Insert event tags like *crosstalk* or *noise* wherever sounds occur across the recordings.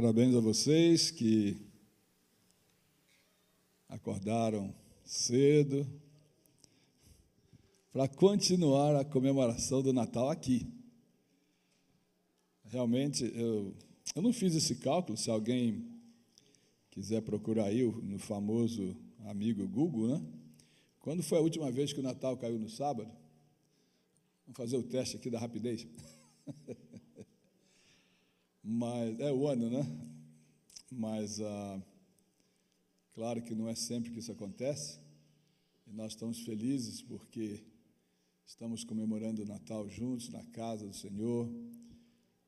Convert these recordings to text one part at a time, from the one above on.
Parabéns a vocês que acordaram cedo para continuar a comemoração do Natal aqui. Realmente, eu, eu não fiz esse cálculo, se alguém quiser procurar aí no famoso amigo Google, né? Quando foi a última vez que o Natal caiu no sábado? Vamos fazer o teste aqui da rapidez. *laughs* Mas é o ano, né? Mas ah, claro que não é sempre que isso acontece. E nós estamos felizes porque estamos comemorando o Natal juntos na casa do Senhor,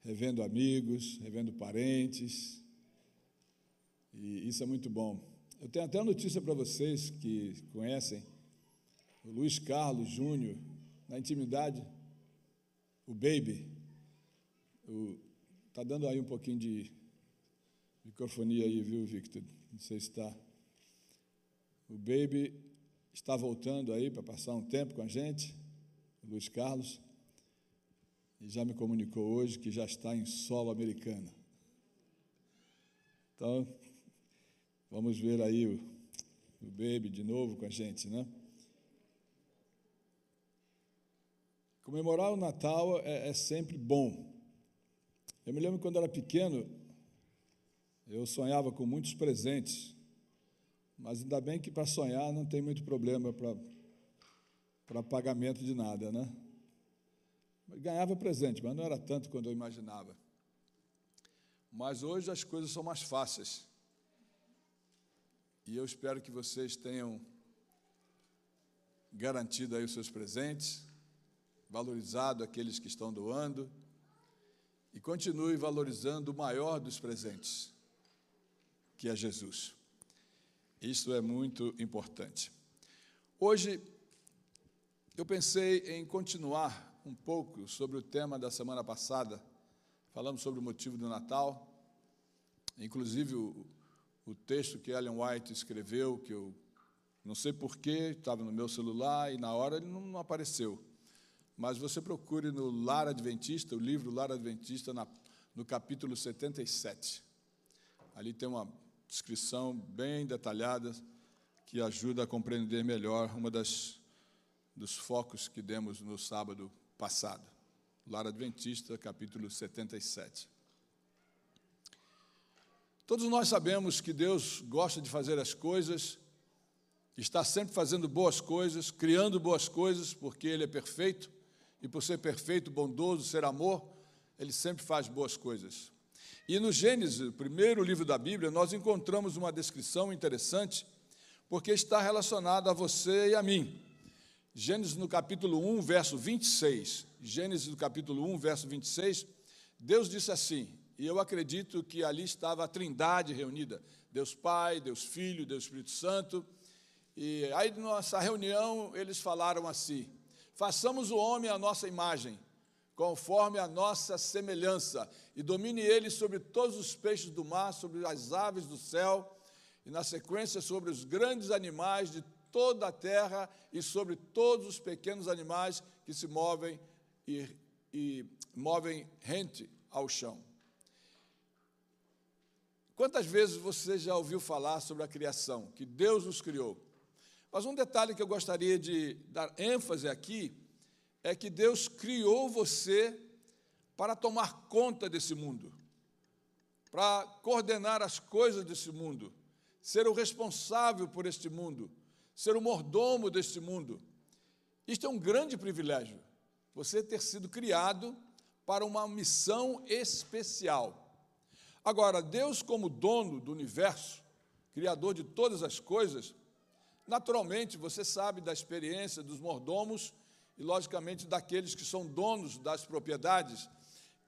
revendo amigos, revendo parentes. E isso é muito bom. Eu tenho até uma notícia para vocês que conhecem o Luiz Carlos Júnior, na intimidade, o Baby. Está dando aí um pouquinho de microfonia aí, viu, Victor? Não sei se está. O Baby está voltando aí para passar um tempo com a gente, o Luiz Carlos, e já me comunicou hoje que já está em solo americano. Então, vamos ver aí o, o Baby de novo com a gente, né? Comemorar o Natal é, é sempre bom. Eu me lembro quando era pequeno, eu sonhava com muitos presentes, mas ainda bem que para sonhar não tem muito problema para pagamento de nada, né? Ganhava presente, mas não era tanto quanto eu imaginava. Mas hoje as coisas são mais fáceis. E eu espero que vocês tenham garantido aí os seus presentes valorizado aqueles que estão doando e continue valorizando o maior dos presentes, que é Jesus. Isso é muito importante. Hoje, eu pensei em continuar um pouco sobre o tema da semana passada. Falamos sobre o motivo do Natal, inclusive o, o texto que Ellen White escreveu, que eu não sei porquê, estava no meu celular e na hora ele não apareceu mas você procure no Lar Adventista, o livro Lar Adventista, na, no capítulo 77. Ali tem uma descrição bem detalhada que ajuda a compreender melhor uma das dos focos que demos no sábado passado. Lar Adventista, capítulo 77. Todos nós sabemos que Deus gosta de fazer as coisas, está sempre fazendo boas coisas, criando boas coisas, porque Ele é perfeito e por ser perfeito, bondoso, ser amor, ele sempre faz boas coisas. E no Gênesis, primeiro livro da Bíblia, nós encontramos uma descrição interessante, porque está relacionada a você e a mim. Gênesis no capítulo 1, verso 26. Gênesis no capítulo 1, verso 26, Deus disse assim, e eu acredito que ali estava a Trindade reunida, Deus Pai, Deus Filho, Deus Espírito Santo. E aí, nessa reunião, eles falaram assim: Façamos o homem à nossa imagem, conforme a nossa semelhança, e domine ele sobre todos os peixes do mar, sobre as aves do céu, e na sequência sobre os grandes animais de toda a terra e sobre todos os pequenos animais que se movem e, e movem rente ao chão. Quantas vezes você já ouviu falar sobre a criação, que Deus nos criou? Mas um detalhe que eu gostaria de dar ênfase aqui é que Deus criou você para tomar conta desse mundo, para coordenar as coisas desse mundo, ser o responsável por este mundo, ser o mordomo deste mundo. Isto é um grande privilégio, você ter sido criado para uma missão especial. Agora, Deus, como dono do universo, criador de todas as coisas, Naturalmente, você sabe da experiência dos mordomos e, logicamente, daqueles que são donos das propriedades.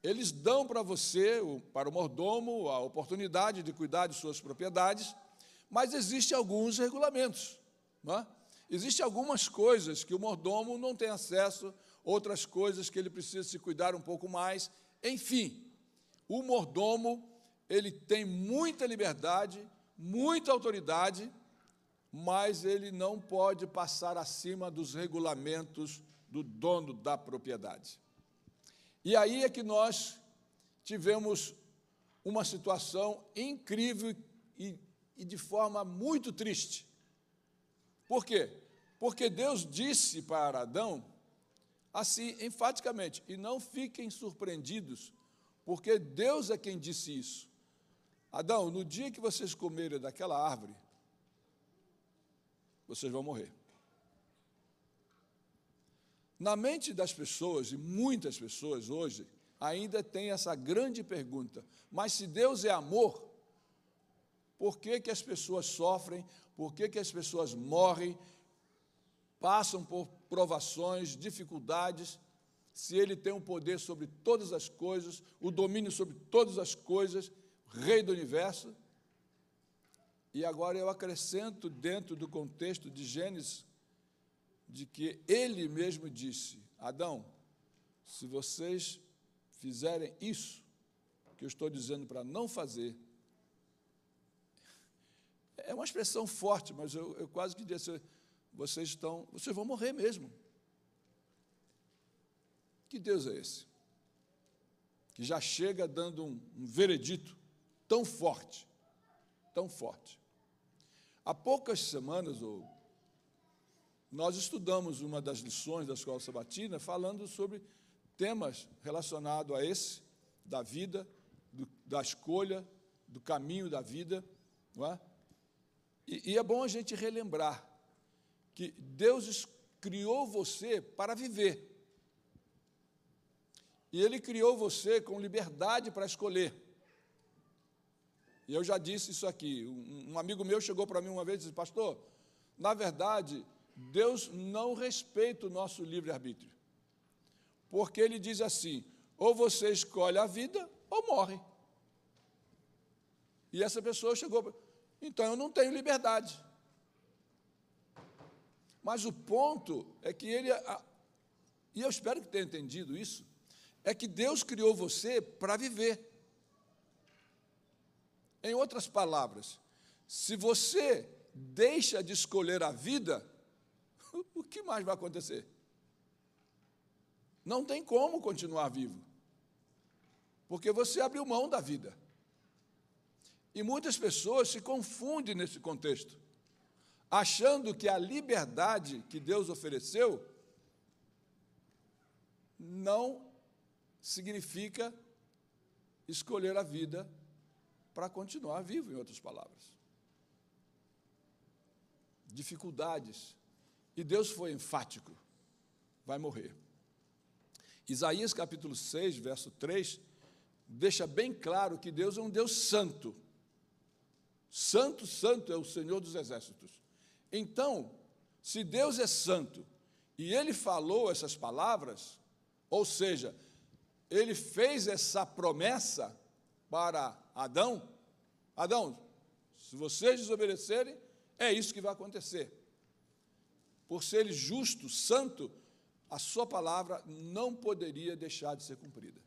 Eles dão para você, para o mordomo, a oportunidade de cuidar de suas propriedades, mas existem alguns regulamentos. Não é? Existem algumas coisas que o mordomo não tem acesso, outras coisas que ele precisa se cuidar um pouco mais. Enfim, o mordomo ele tem muita liberdade, muita autoridade mas ele não pode passar acima dos regulamentos do dono da propriedade. E aí é que nós tivemos uma situação incrível e, e de forma muito triste. Por quê? Porque Deus disse para Adão, assim, enfaticamente, e não fiquem surpreendidos, porque Deus é quem disse isso. Adão, no dia que vocês comerem daquela árvore, vocês vão morrer. Na mente das pessoas, e muitas pessoas hoje, ainda tem essa grande pergunta: mas se Deus é amor, por que, que as pessoas sofrem, por que, que as pessoas morrem, passam por provações, dificuldades, se Ele tem o um poder sobre todas as coisas, o domínio sobre todas as coisas, Rei do universo? E agora eu acrescento dentro do contexto de Gênesis, de que ele mesmo disse: Adão, se vocês fizerem isso que eu estou dizendo para não fazer, é uma expressão forte, mas eu, eu quase que disse: vocês estão, vocês vão morrer mesmo. Que Deus é esse? Que já chega dando um, um veredito tão forte, tão forte. Há poucas semanas, ou nós estudamos uma das lições da escola sabatina falando sobre temas relacionados a esse, da vida, do, da escolha, do caminho da vida, não é? E, e é bom a gente relembrar que Deus criou você para viver. E Ele criou você com liberdade para escolher. E eu já disse isso aqui. Um, amigo meu chegou para mim uma vez e disse: Pastor, na verdade, Deus não respeita o nosso livre-arbítrio. Porque Ele diz assim: ou você escolhe a vida ou morre. E essa pessoa chegou, então eu não tenho liberdade. Mas o ponto é que ele, e eu espero que tenha entendido isso, é que Deus criou você para viver. Em outras palavras, se você deixa de escolher a vida, *laughs* o que mais vai acontecer? Não tem como continuar vivo, porque você abriu mão da vida. E muitas pessoas se confundem nesse contexto, achando que a liberdade que Deus ofereceu não significa escolher a vida para continuar vivo, em outras palavras. Dificuldades. E Deus foi enfático: vai morrer. Isaías capítulo 6, verso 3, deixa bem claro que Deus é um Deus santo. Santo, santo é o Senhor dos exércitos. Então, se Deus é santo e ele falou essas palavras, ou seja, ele fez essa promessa para Adão: Adão, se vocês desobedecerem, é isso que vai acontecer. Por ser justo, santo, a sua palavra não poderia deixar de ser cumprida.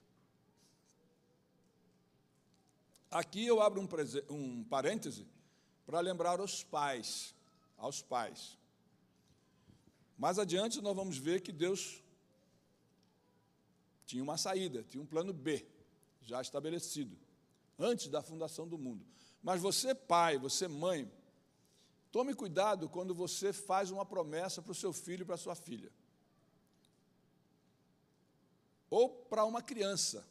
Aqui eu abro um, um parêntese para lembrar aos pais, aos pais. Mais adiante nós vamos ver que Deus tinha uma saída, tinha um plano B já estabelecido antes da fundação do mundo. Mas você, pai, você, mãe, tome cuidado quando você faz uma promessa para o seu filho e para a sua filha. Ou para uma criança.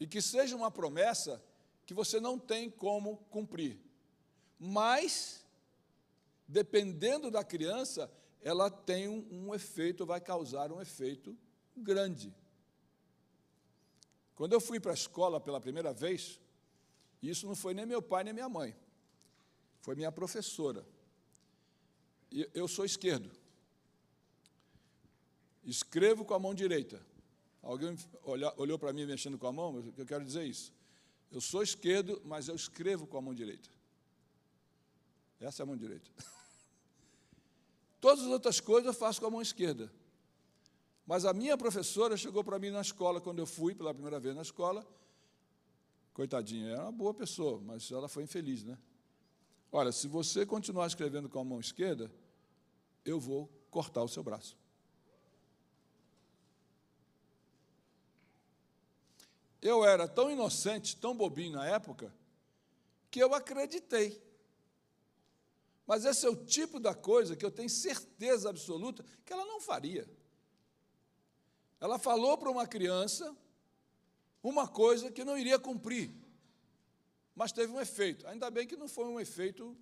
E que seja uma promessa que você não tem como cumprir. Mas, dependendo da criança, ela tem um, um efeito, vai causar um efeito grande. Quando eu fui para a escola pela primeira vez, isso não foi nem meu pai nem minha mãe, foi minha professora. E eu sou esquerdo. Escrevo com a mão direita. Alguém olhou para mim mexendo com a mão? Eu quero dizer isso. Eu sou esquerdo, mas eu escrevo com a mão direita. Essa é a mão direita. *laughs* Todas as outras coisas eu faço com a mão esquerda. Mas a minha professora chegou para mim na escola, quando eu fui pela primeira vez na escola. Coitadinha, era uma boa pessoa, mas ela foi infeliz, né? Olha, se você continuar escrevendo com a mão esquerda, eu vou cortar o seu braço. eu era tão inocente, tão bobinho na época, que eu acreditei. Mas esse é o tipo da coisa que eu tenho certeza absoluta que ela não faria. Ela falou para uma criança uma coisa que não iria cumprir, mas teve um efeito. Ainda bem que não foi um efeito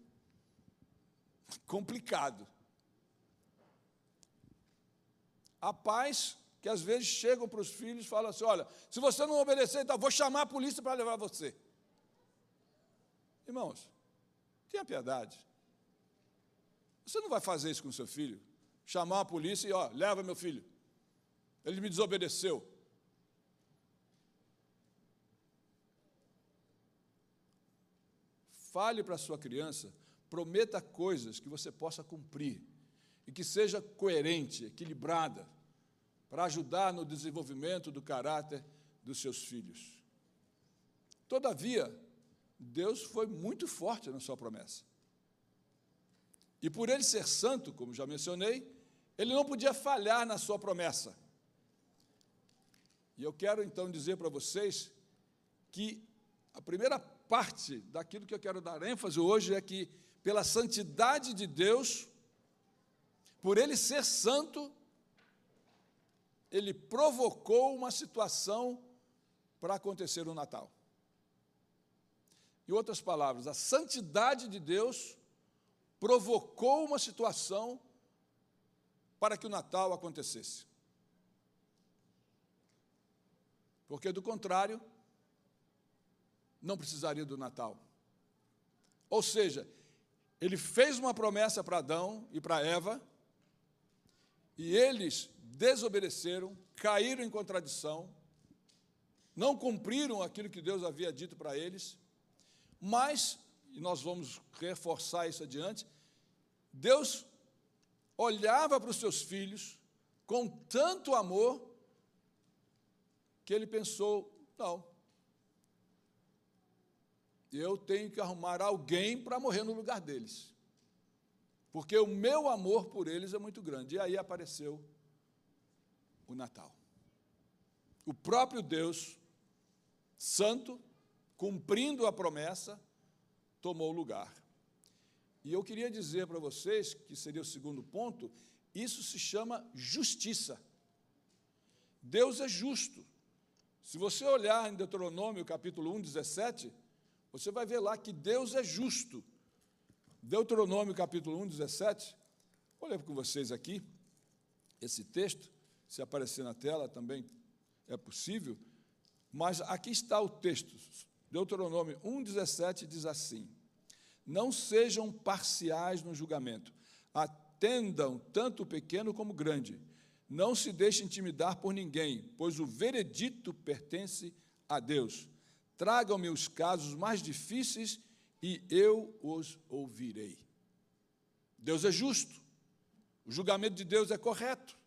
complicado. Há pais que às vezes chegam para os filhos e falam assim: olha, se você não obedecer, então vou chamar a polícia para levar você. Irmãos, tenha piedade. Você não vai fazer isso com seu filho? Chamar a polícia e, ó, leva meu filho. Ele me desobedeceu. Fale para a sua criança, prometa coisas que você possa cumprir e que seja coerente, equilibrada, para ajudar no desenvolvimento do caráter dos seus filhos. Todavia, Deus foi muito forte na sua promessa. E por ele ser santo, como já mencionei, ele não podia falhar na sua promessa. E eu quero então dizer para vocês que a primeira parte daquilo que eu quero dar ênfase hoje é que, pela santidade de Deus, por ele ser santo, ele provocou uma situação para acontecer o Natal. Em outras palavras, a santidade de Deus provocou uma situação para que o Natal acontecesse. Porque, do contrário, não precisaria do Natal. Ou seja, ele fez uma promessa para Adão e para Eva, e eles desobedeceram, caíram em contradição, não cumpriram aquilo que Deus havia dito para eles, mas, e nós vamos reforçar isso adiante, Deus olhava para os seus filhos com tanto amor que ele pensou: não, eu tenho que arrumar alguém para morrer no lugar deles, porque o meu amor por eles é muito grande. E aí apareceu o Natal. O próprio Deus, santo, cumprindo a promessa, tomou lugar. E eu queria dizer para vocês, que seria o segundo ponto, isso se chama justiça. Deus é justo. Se você olhar em Deuteronômio capítulo 1, 17, você vai ver lá que Deus é justo. Deuteronômio capítulo 1, 17. Vou ler com vocês aqui esse texto, se aparecer na tela também é possível, mas aqui está o texto. Deuteronômio 1, 17 diz assim: Não sejam parciais no julgamento, atendam tanto o pequeno como o grande não se deixe intimidar por ninguém, pois o veredito pertence a Deus. Tragam-me os casos mais difíceis e eu os ouvirei. Deus é justo, o julgamento de Deus é correto.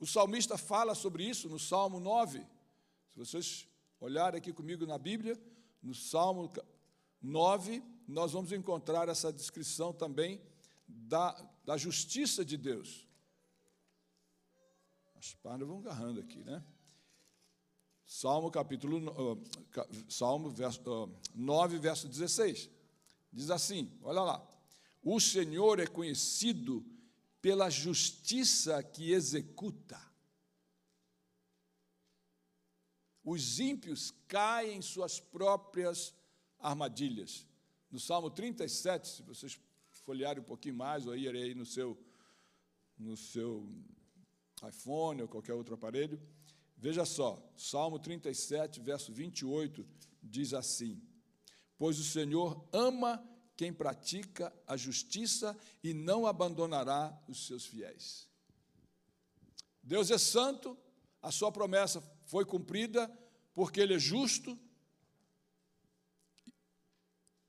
O salmista fala sobre isso no Salmo 9. Se vocês olharem aqui comigo na Bíblia, no Salmo 9, nós vamos encontrar essa descrição também da, da justiça de Deus. As páginas vão agarrando aqui, né? Salmo capítulo uh, Salmo verso, uh, 9, verso 16. Diz assim: olha lá. O Senhor é conhecido pela justiça que executa. Os ímpios caem em suas próprias armadilhas. No Salmo 37, se vocês folhearem um pouquinho mais, ou aí aí no seu, no seu iPhone ou qualquer outro aparelho. Veja só, Salmo 37, verso 28, diz assim: Pois o Senhor ama quem pratica a justiça e não abandonará os seus fiéis. Deus é santo, a sua promessa foi cumprida, porque Ele é justo.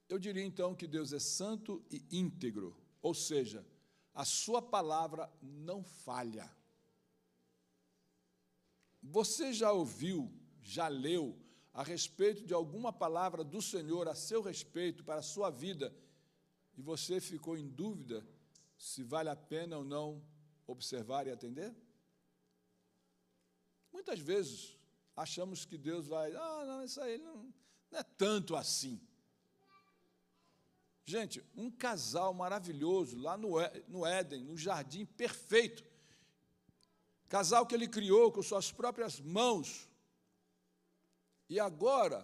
Eu diria então que Deus é santo e íntegro, ou seja, a sua palavra não falha. Você já ouviu, já leu a respeito de alguma palavra do Senhor a seu respeito para a sua vida e você ficou em dúvida se vale a pena ou não observar e atender? Muitas vezes achamos que Deus vai, ah, não, isso aí não, não é tanto assim. Gente, um casal maravilhoso lá no, no Éden, no jardim perfeito. Casal que ele criou com suas próprias mãos. E agora,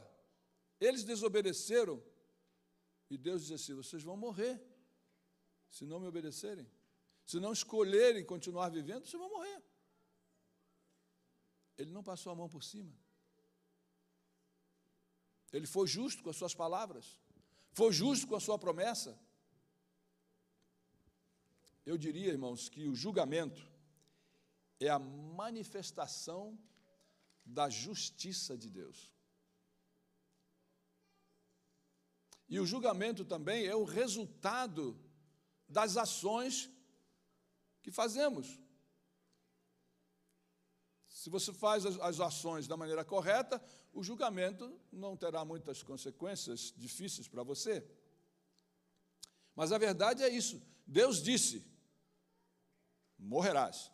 eles desobedeceram. E Deus disse assim: vocês vão morrer se não me obedecerem. Se não escolherem continuar vivendo, vocês vão morrer. Ele não passou a mão por cima. Ele foi justo com as suas palavras. Foi justo com a sua promessa. Eu diria, irmãos, que o julgamento é a manifestação da justiça de Deus. E o julgamento também é o resultado das ações que fazemos. Se você faz as, ações da maneira correta, o julgamento não terá muitas consequências difíceis para você. Mas a verdade é isso. Deus disse: morrerás.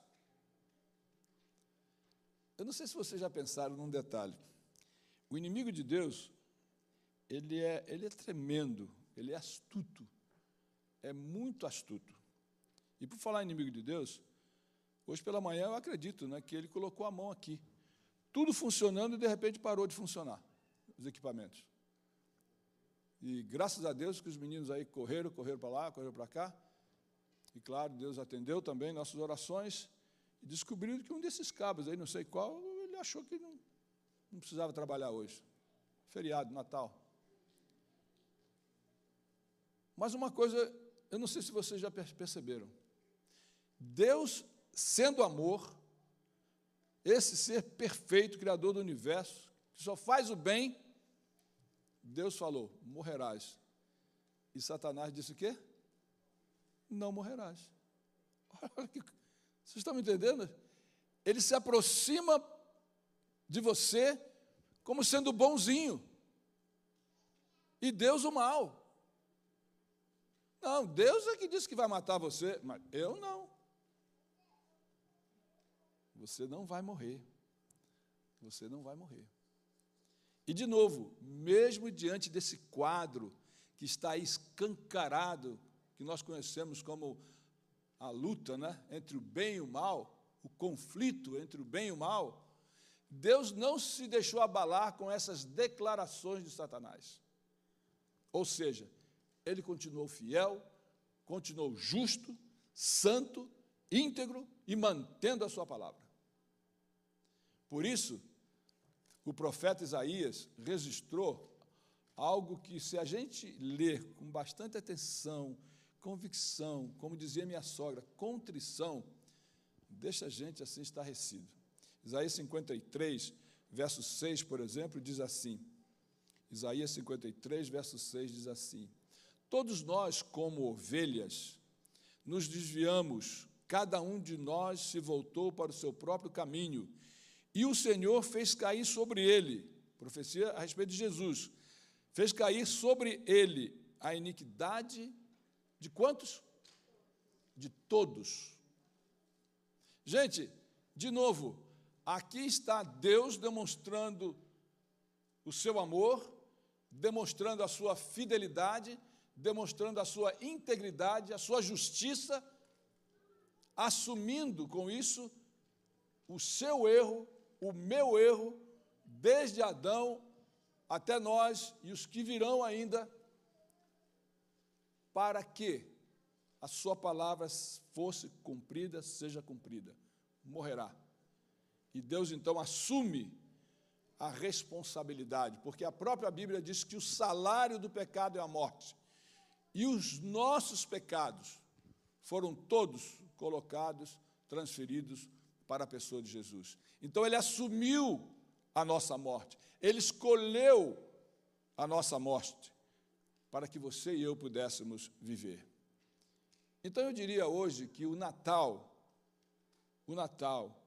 Eu não sei se vocês já pensaram num detalhe. O inimigo de Deus, ele é, ele é tremendo, ele é astuto, é muito astuto. E por falar inimigo de Deus, hoje pela manhã eu acredito né, que ele colocou a mão aqui. Tudo funcionando e de repente parou de funcionar, os equipamentos. E graças a Deus que os meninos aí correram, correram para lá, correram para cá. E claro, Deus atendeu também nossas orações e descobriram que um desses cabos aí, não sei qual, ele achou que não, não precisava trabalhar hoje. Feriado, Natal. Mas uma coisa, eu não sei se vocês já perceberam. Deus, sendo amor, esse ser perfeito, criador do universo, que só faz o bem, Deus falou: morrerás. E Satanás disse o quê? Não morrerás. *laughs* Olha que, vocês estão me entendendo? Ele se aproxima de você como sendo bonzinho. E Deus o mal. Não, Deus é que disse que vai matar você, mas eu não. Você não vai morrer. Você não vai morrer. E, de novo, mesmo diante desse quadro que está escancarado, que nós conhecemos como a luta né, entre o bem e o mal, o conflito entre o bem e o mal, Deus não se deixou abalar com essas declarações de Satanás. Ou seja, ele continuou fiel, continuou justo, santo, íntegro e mantendo a sua palavra. Por isso, o profeta Isaías registrou algo que, se a gente ler com bastante atenção, convicção, como dizia minha sogra, contrição, deixa a gente assim estarrecido. Isaías 53, verso 6, por exemplo, diz assim: Isaías 53, verso 6 diz assim: Todos nós, como ovelhas, nos desviamos, cada um de nós se voltou para o seu próprio caminho, e o Senhor fez cair sobre ele, profecia a respeito de Jesus, fez cair sobre ele a iniquidade de quantos? De todos. Gente, de novo, aqui está Deus demonstrando o seu amor, demonstrando a sua fidelidade, demonstrando a sua integridade, a sua justiça, assumindo com isso o seu erro, o meu erro, desde Adão até nós e os que virão ainda, para que a sua palavra fosse cumprida, seja cumprida. Morrerá. E Deus então assume a responsabilidade, porque a própria Bíblia diz que o salário do pecado é a morte. E os nossos pecados foram todos colocados, transferidos para a pessoa de Jesus. Então ele assumiu a nossa morte, ele escolheu a nossa morte para que você e eu pudéssemos viver. Então eu diria hoje que o Natal, o Natal,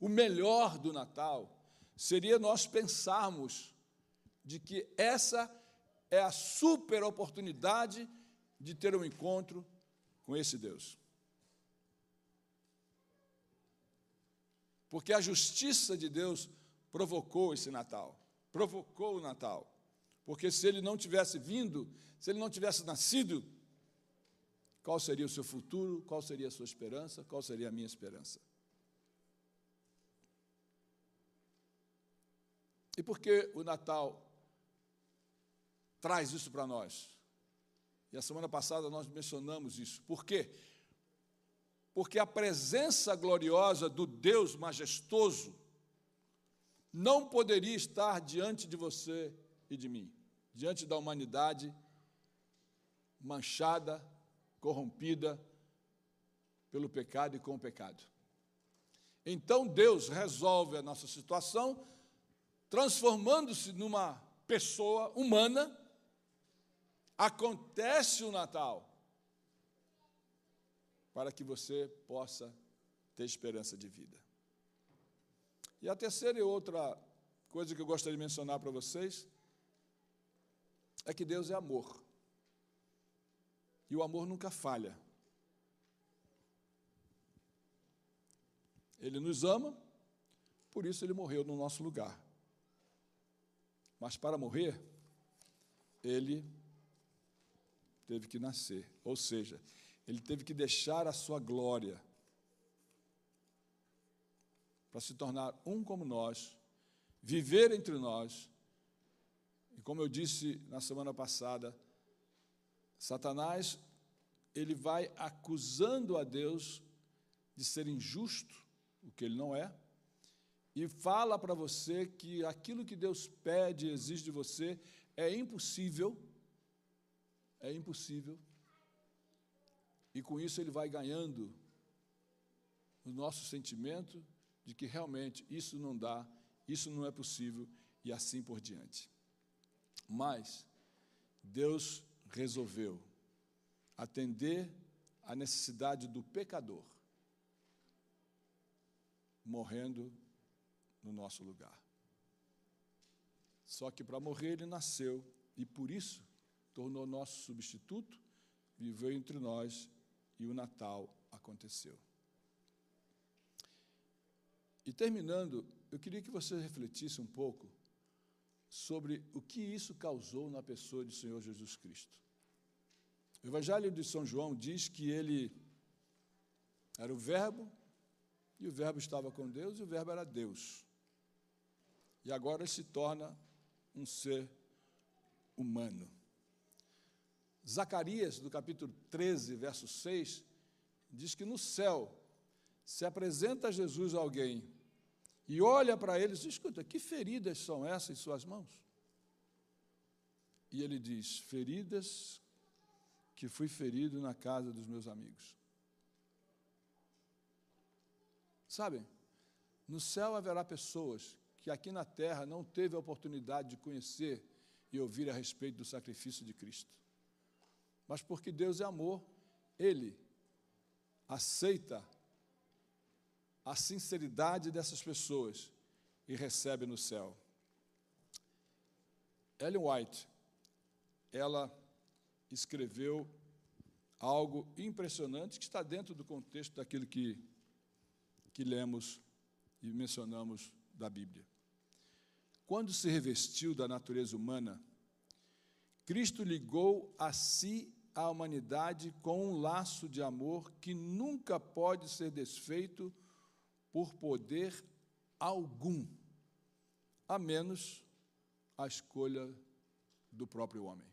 o melhor do Natal seria nós pensarmos de que essa é a super oportunidade de ter um encontro com esse Deus. Porque a justiça de Deus provocou esse Natal, provocou o Natal. Porque se ele não tivesse vindo, se ele não tivesse nascido, qual seria o seu futuro? Qual seria a sua esperança? Qual seria a minha esperança? E por que o Natal traz isso para nós? E a semana passada nós mencionamos isso. Por quê? Porque a presença gloriosa do Deus majestoso não poderia estar diante de você e de mim, diante da humanidade manchada, corrompida pelo pecado e com o pecado. Então Deus resolve a nossa situação, transformando-se numa pessoa humana. Acontece o Natal para que você possa ter esperança de vida. E a terceira e outra coisa que eu gostaria de mencionar para vocês é que Deus é amor. E o amor nunca falha. Ele nos ama, por isso ele morreu no nosso lugar. Mas para morrer, ele teve que nascer, ou seja, ele teve que deixar a sua glória para se tornar um como nós, viver entre nós. Como eu disse na semana passada, Satanás ele vai acusando a Deus de ser injusto, o que ele não é, e fala para você que aquilo que Deus pede e exige de você é impossível, é impossível, e com isso ele vai ganhando o nosso sentimento de que realmente isso não dá, isso não é possível e assim por diante. Mas Deus resolveu atender a necessidade do pecador, morrendo no nosso lugar. Só que para morrer ele nasceu e por isso tornou nosso substituto, viveu entre nós e o Natal aconteceu. E terminando, eu queria que você refletisse um pouco sobre o que isso causou na pessoa do Senhor Jesus Cristo. O Evangelho de São João diz que ele era o Verbo, e o Verbo estava com Deus, e o Verbo era Deus. E agora se torna um ser humano. Zacarias, do capítulo 13, verso 6, diz que no céu se apresenta Jesus a alguém e olha para ele e diz: Escuta, que feridas são essas em suas mãos? E ele diz: Feridas que fui ferido na casa dos meus amigos. Sabem, no céu haverá pessoas que aqui na terra não teve a oportunidade de conhecer e ouvir a respeito do sacrifício de Cristo. Mas porque Deus é amor, Ele aceita a sinceridade dessas pessoas e recebe no céu. Ellen White, ela escreveu algo impressionante que está dentro do contexto daquilo que, que lemos e mencionamos da Bíblia. Quando se revestiu da natureza humana, Cristo ligou a si a humanidade com um laço de amor que nunca pode ser desfeito por poder algum, a menos a escolha do próprio homem.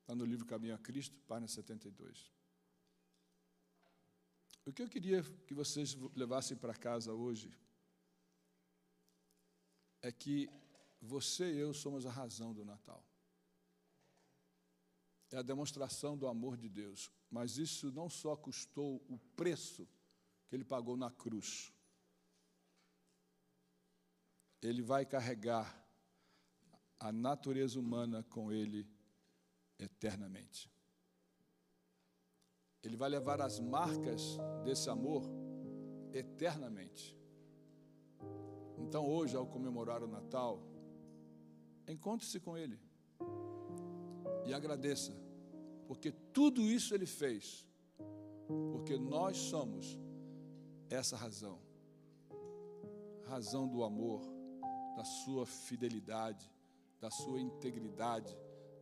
Está no livro Caminho a Cristo, página 72. O que eu queria que vocês levassem para casa hoje é que você e eu somos a razão do Natal. É a demonstração do amor de Deus, mas isso não só custou o preço que ele pagou na cruz. Ele vai carregar a natureza humana com ele eternamente. Ele vai levar as marcas desse amor eternamente. Então, hoje, ao comemorar o Natal, encontre-se com Ele e agradeça, porque tudo isso Ele fez, porque nós somos essa razão razão do amor da sua fidelidade, da sua integridade,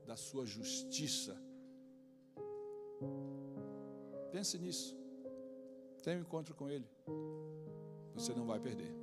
da sua justiça. Pense nisso. Tenha um encontro com Ele. Você não vai perder.